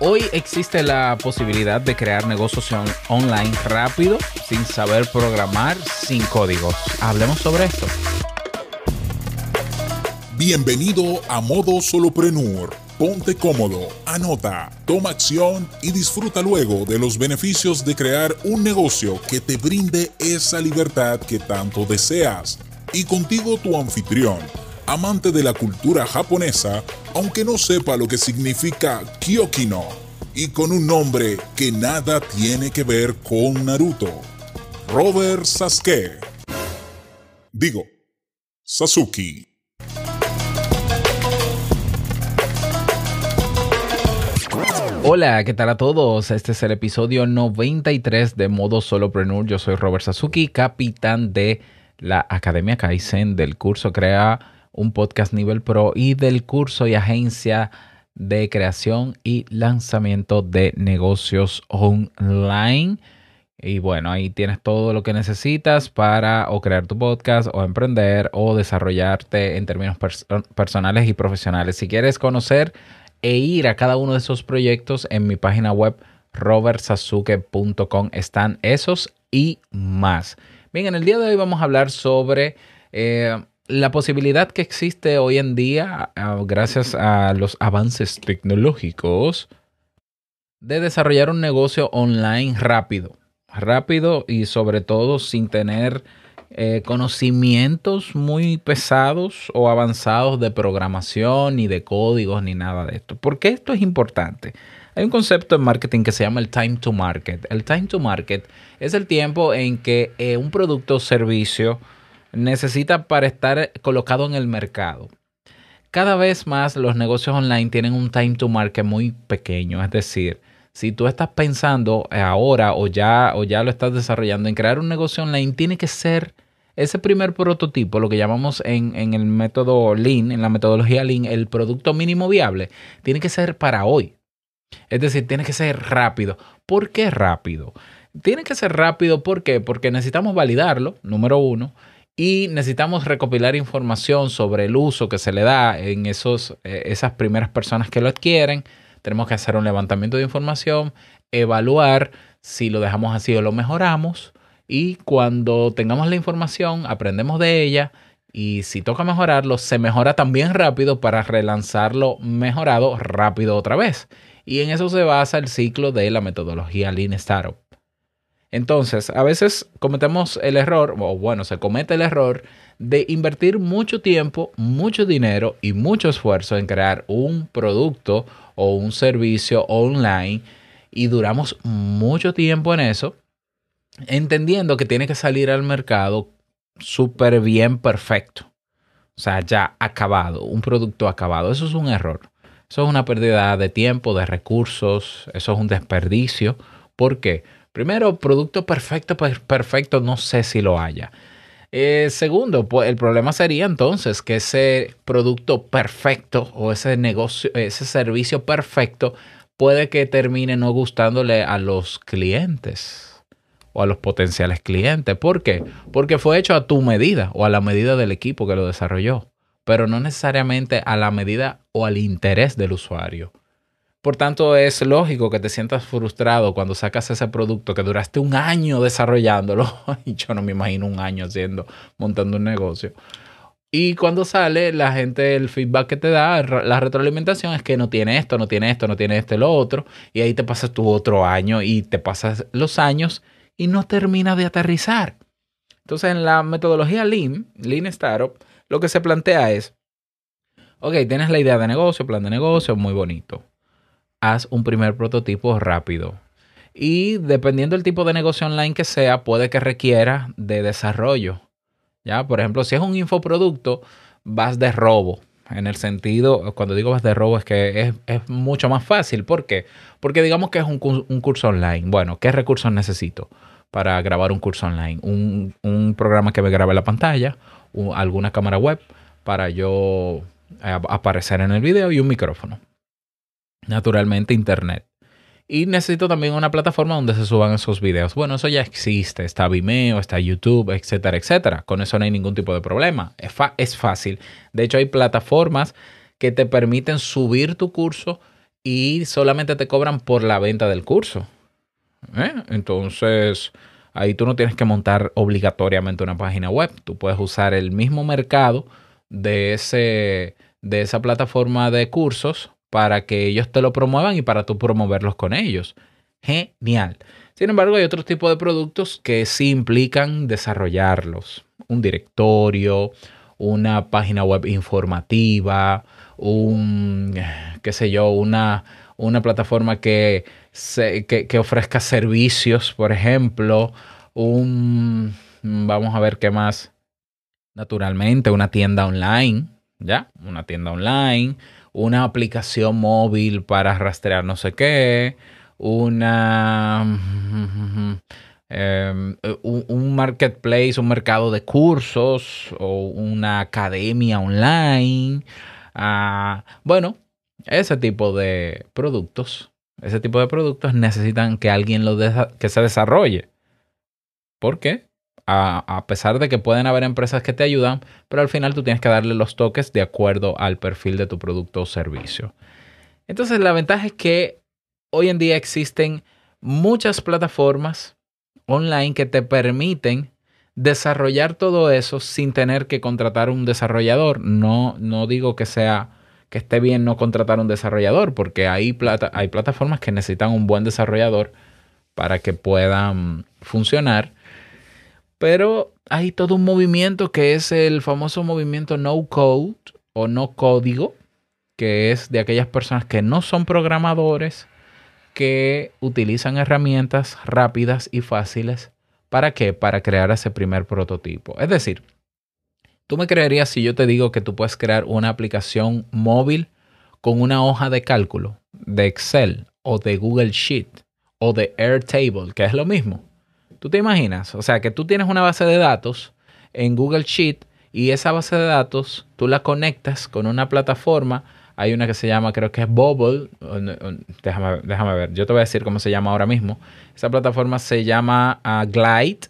Hoy existe la posibilidad de crear negocios online rápido, sin saber programar, sin códigos. Hablemos sobre esto. Bienvenido a Modo Soloprenur. Ponte cómodo, anota, toma acción y disfruta luego de los beneficios de crear un negocio que te brinde esa libertad que tanto deseas. Y contigo tu anfitrión, amante de la cultura japonesa, aunque no sepa lo que significa Kyokino, y con un nombre que nada tiene que ver con Naruto, Robert Sasuke. Digo, Sasuke. Hola, ¿qué tal a todos? Este es el episodio 93 de Modo Solopreneur. Yo soy Robert Sasuki, capitán de la Academia Kaizen, del curso Crea un podcast nivel pro y del curso y agencia de creación y lanzamiento de negocios online. Y bueno, ahí tienes todo lo que necesitas para o crear tu podcast o emprender o desarrollarte en términos personales y profesionales. Si quieres conocer e ir a cada uno de esos proyectos en mi página web robertsasuke.com están esos y más. Bien, en el día de hoy vamos a hablar sobre eh, la posibilidad que existe hoy en día, gracias a los avances tecnológicos, de desarrollar un negocio online rápido. Rápido y sobre todo sin tener eh, conocimientos muy pesados o avanzados de programación, ni de códigos, ni nada de esto. ¿Por qué esto es importante? Hay un concepto en marketing que se llama el time to market. El time to market es el tiempo en que eh, un producto o servicio necesita para estar colocado en el mercado. Cada vez más los negocios online tienen un time to market muy pequeño, es decir, si tú estás pensando ahora o ya, o ya lo estás desarrollando en crear un negocio online, tiene que ser ese primer prototipo, lo que llamamos en, en, el método Lean, en la metodología Lean, el producto mínimo viable, tiene que ser para hoy. Es decir, tiene que ser rápido. ¿Por qué rápido? Tiene que ser rápido, ¿por qué? Porque necesitamos validarlo, número uno y necesitamos recopilar información sobre el uso que se le da en esos, eh, esas primeras personas que lo adquieren. Tenemos que hacer un levantamiento de información, evaluar si lo dejamos así o lo mejoramos y cuando tengamos la información aprendemos de ella y si toca mejorarlo, se mejora también rápido para relanzarlo mejorado rápido otra vez. Y en eso se basa el ciclo de la metodología Lean Startup. Entonces, a veces cometemos el error, o bueno, se comete el error de invertir mucho tiempo, mucho dinero y mucho esfuerzo en crear un producto o un servicio online y duramos mucho tiempo en eso, entendiendo que tiene que salir al mercado súper bien perfecto. O sea, ya acabado, un producto acabado. Eso es un error. Eso es una pérdida de tiempo, de recursos, eso es un desperdicio. ¿Por qué? Primero, producto perfecto, perfecto, no sé si lo haya. Eh, segundo, pues el problema sería entonces que ese producto perfecto o ese negocio, ese servicio perfecto puede que termine no gustándole a los clientes o a los potenciales clientes. ¿Por qué? Porque fue hecho a tu medida o a la medida del equipo que lo desarrolló, pero no necesariamente a la medida o al interés del usuario. Por tanto, es lógico que te sientas frustrado cuando sacas ese producto que duraste un año desarrollándolo. y yo no me imagino un año haciendo, montando un negocio. Y cuando sale, la gente, el feedback que te da, la retroalimentación es que no tiene esto, no tiene esto, no tiene este, lo otro. Y ahí te pasas tu otro año y te pasas los años y no termina de aterrizar. Entonces, en la metodología Lean, Lean Startup, lo que se plantea es, ok, tienes la idea de negocio, plan de negocio, muy bonito haz un primer prototipo rápido. Y dependiendo del tipo de negocio online que sea, puede que requiera de desarrollo. ¿Ya? Por ejemplo, si es un infoproducto, vas de robo. En el sentido, cuando digo vas de robo, es que es, mucho más fácil. ¿Por qué? Porque digamos que es un, curso online. Bueno, ¿qué recursos necesito para grabar un curso online? Un, programa que me grabe la pantalla, alguna cámara web para yo eh, aparecer en el video y un micrófono naturalmente Internet. Y necesito también una plataforma donde se suban esos videos. Bueno, eso ya existe. Está Vimeo, está YouTube, etcétera, etcétera. Con eso no hay ningún tipo de problema. Es, es fácil. De hecho, hay plataformas que te permiten subir tu curso y solamente te cobran por la venta del curso. ¿eh? Entonces, ahí tú no tienes que montar obligatoriamente una página web. Tú puedes usar el mismo mercado de, ese, de esa plataforma de cursos para que ellos te lo promuevan y para tú promoverlos con ellos. Genial. Sin embargo, hay otro tipo de productos que sí implican desarrollarlos. Un directorio, una página web informativa, un, qué sé yo, una, una plataforma que, que, ofrezca servicios, por ejemplo, un, vamos a ver qué más, naturalmente, una tienda online, ¿ya? Una tienda online, una aplicación móvil para rastrear no sé qué, una... Em, un, marketplace, un mercado de cursos o una academia online. Ah, bueno, ese tipo de productos, ese tipo de productos necesitan que alguien lo que se desarrolle. ¿Por qué? A, a, pesar de que pueden haber empresas que te ayudan, pero al final tú tienes que darle los toques de acuerdo al perfil de tu producto o servicio. Entonces la ventaja es que hoy en día existen muchas plataformas online que te permiten desarrollar todo eso sin tener que contratar un desarrollador. No, no digo que sea que esté bien no contratar un desarrollador, porque hay, plata, hay plataformas que necesitan un buen desarrollador para que puedan funcionar. Pero hay todo un movimiento que es el famoso movimiento no code o no código, que es de aquellas personas que no son programadores, que utilizan herramientas rápidas y fáciles. ¿Para qué? Para crear ese primer prototipo. Es decir, tú me creerías si yo te digo que tú puedes crear una aplicación móvil con una hoja de cálculo de Excel o de Google Sheet o de Airtable, que es lo mismo. ¿Tú te imaginas? O sea, que tú tienes una base de datos en Google Sheet y esa base de datos tú la conectas con una plataforma hay una que se llama, creo que es Bubble. Déjame, déjame ver. Yo te voy a decir cómo se llama ahora mismo. Esa plataforma se llama uh, Glide.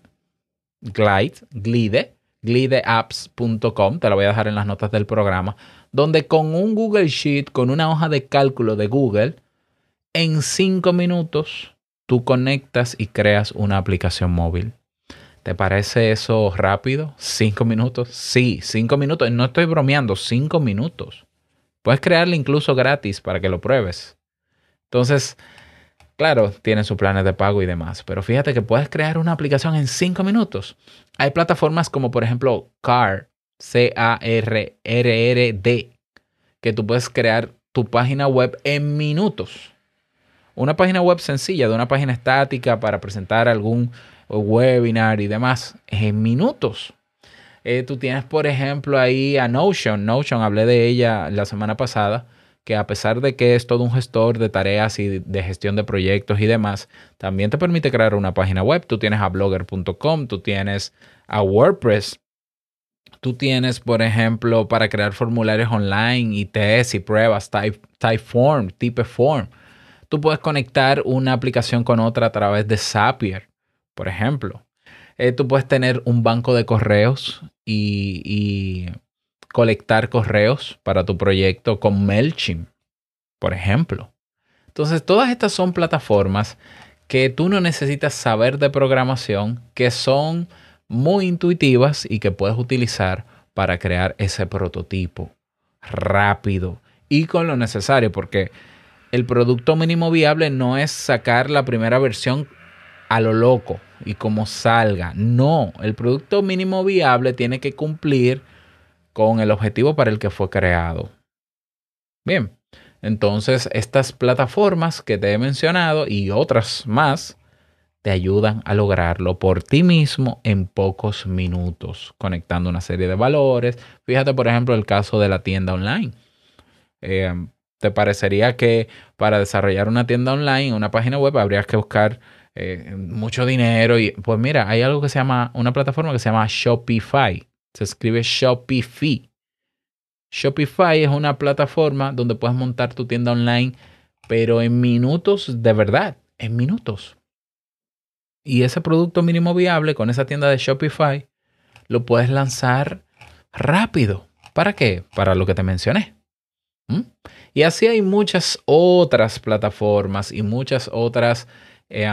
Glide. Glide. Glideapps.com. Te la voy a dejar en las notas del programa. Donde con un Google Sheet, con una hoja de cálculo de Google, en cinco minutos tú conectas y creas una aplicación móvil. ¿Te parece eso rápido? ¿Cinco minutos? Sí, cinco minutos. No estoy bromeando, cinco minutos. Puedes crearle incluso gratis para que lo pruebes. Entonces, claro, tiene sus planes de pago y demás, pero fíjate que puedes crear una aplicación en 5 minutos. Hay plataformas como por ejemplo Car, C-A-R-R-R-D, que tú puedes crear tu página web en minutos. Una página web sencilla de una página estática para presentar algún webinar y demás en minutos. Eh, tú tienes, por ejemplo, ahí a Notion. Notion, hablé de ella la semana pasada, que a pesar de que es todo un gestor de tareas y de gestión de proyectos y demás, también te permite crear una página web. Tú tienes a blogger.com, tú tienes a WordPress. Tú tienes, por ejemplo, para crear formularios online y test y pruebas, Type, Typeform, Typeform. Tú puedes conectar una aplicación con otra a través de Zapier, por ejemplo. Eh, tú puedes tener un banco de correos y, colectar correos para tu proyecto con MailChimp, por ejemplo. Entonces, todas estas son plataformas que tú no necesitas saber de programación, que son muy intuitivas y que puedes utilizar para crear ese prototipo rápido y con lo necesario, porque el producto mínimo viable no es sacar la primera versión a lo loco y como salga. No, el producto mínimo viable tiene que cumplir con el objetivo para el que fue creado. Bien, entonces estas plataformas que te he mencionado y otras más te ayudan a lograrlo por ti mismo en pocos minutos, conectando una serie de valores. Fíjate, por ejemplo, el caso de la tienda online. Eh, ¿Te parecería que para desarrollar una tienda online, una página web, habrías que buscar eh, mucho dinero. Y pues mira, hay algo que se llama, una plataforma que se llama Shopify. Se escribe Shopify. Shopify es una plataforma donde puedes montar tu tienda online, pero en minutos de verdad, en minutos. Y ese producto mínimo viable con esa tienda de Shopify lo puedes lanzar rápido. ¿Para qué? Para lo que te mencioné. Y así hay muchas otras plataformas y muchas otras eh,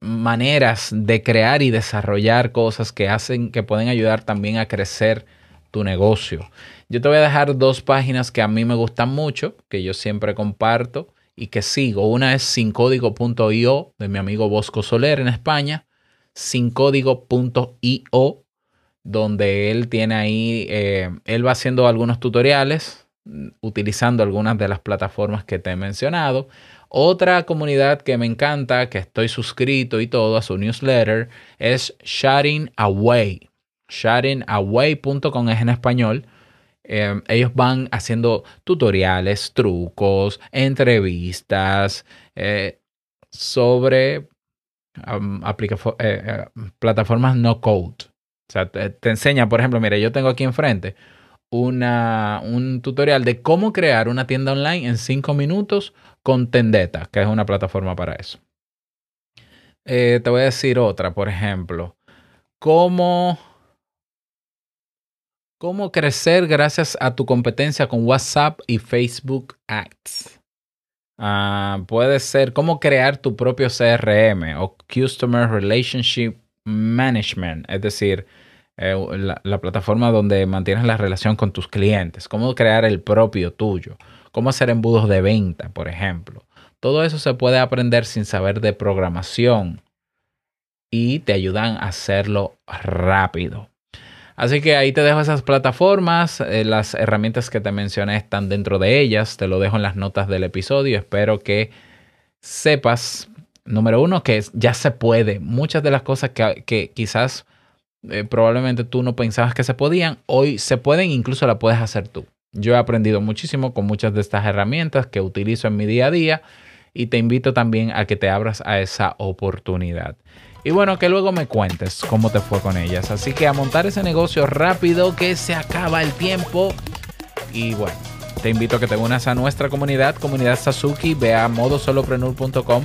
maneras de crear y desarrollar cosas que hacen, que pueden ayudar también a crecer tu negocio. Yo te voy a dejar dos páginas que a mí me gustan mucho, que yo siempre comparto y que sigo. Una es sincódigo.io de mi amigo Bosco Soler en España, sincódigo.io, donde él tiene ahí, eh, él va haciendo algunos tutoriales mm, utilizando algunas de las plataformas que te he mencionado. Otra comunidad que me encanta, que estoy suscrito y todo a su newsletter, es Sharing Away. Sharingaway.com es en español. Eh, ellos van haciendo tutoriales, trucos, entrevistas eh, sobre eh, plataformas no code. O sea, te, te, enseña, por ejemplo, mira, yo tengo aquí enfrente una, un tutorial de cómo crear una tienda online en 5 minutos con Tendeta, que es una plataforma para eso. Eh, te voy a decir otra, por ejemplo, cómo, cómo crecer gracias a tu competencia con WhatsApp y Facebook Ads. Uh, puede ser cómo crear tu propio CRM o Customer Relationship Management, es decir, eh, la, plataforma donde mantienes la relación con tus clientes, cómo crear el propio tuyo, cómo hacer embudos de venta, por ejemplo. Todo eso se puede aprender sin saber de programación. Y te ayudan a hacerlo rápido. Así que ahí te dejo esas plataformas, eh, las herramientas que te mencioné están dentro de ellas, te lo dejo en las notas del episodio, espero que sepas, número uno, que ya se puede, muchas de las cosas que, que quizás eh, probablemente tú no pensabas que se podían, hoy se pueden, incluso la puedes hacer tú. Yo he aprendido muchísimo con muchas de estas herramientas que utilizo en mi día a día y te invito también a que te abras a esa oportunidad. Y bueno, que luego me cuentes cómo te fue con ellas. Así que a montar ese negocio rápido que se acaba el tiempo. Y bueno, te invito a que te unas a nuestra comunidad, comunidad Sasuki, ve a modosoloprenur.com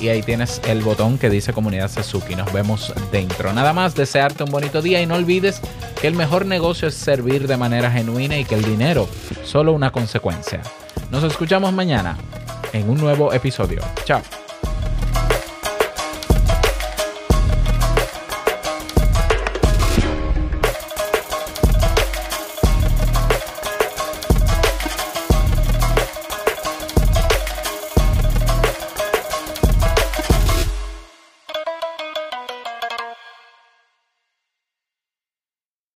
y ahí tienes el botón que dice Comunidad Sasuki. Nos vemos dentro. Nada más, desearte un bonito día y no olvides que el mejor negocio es servir de manera genuina y que el dinero solo una consecuencia. Nos escuchamos mañana en un nuevo episodio. Chao.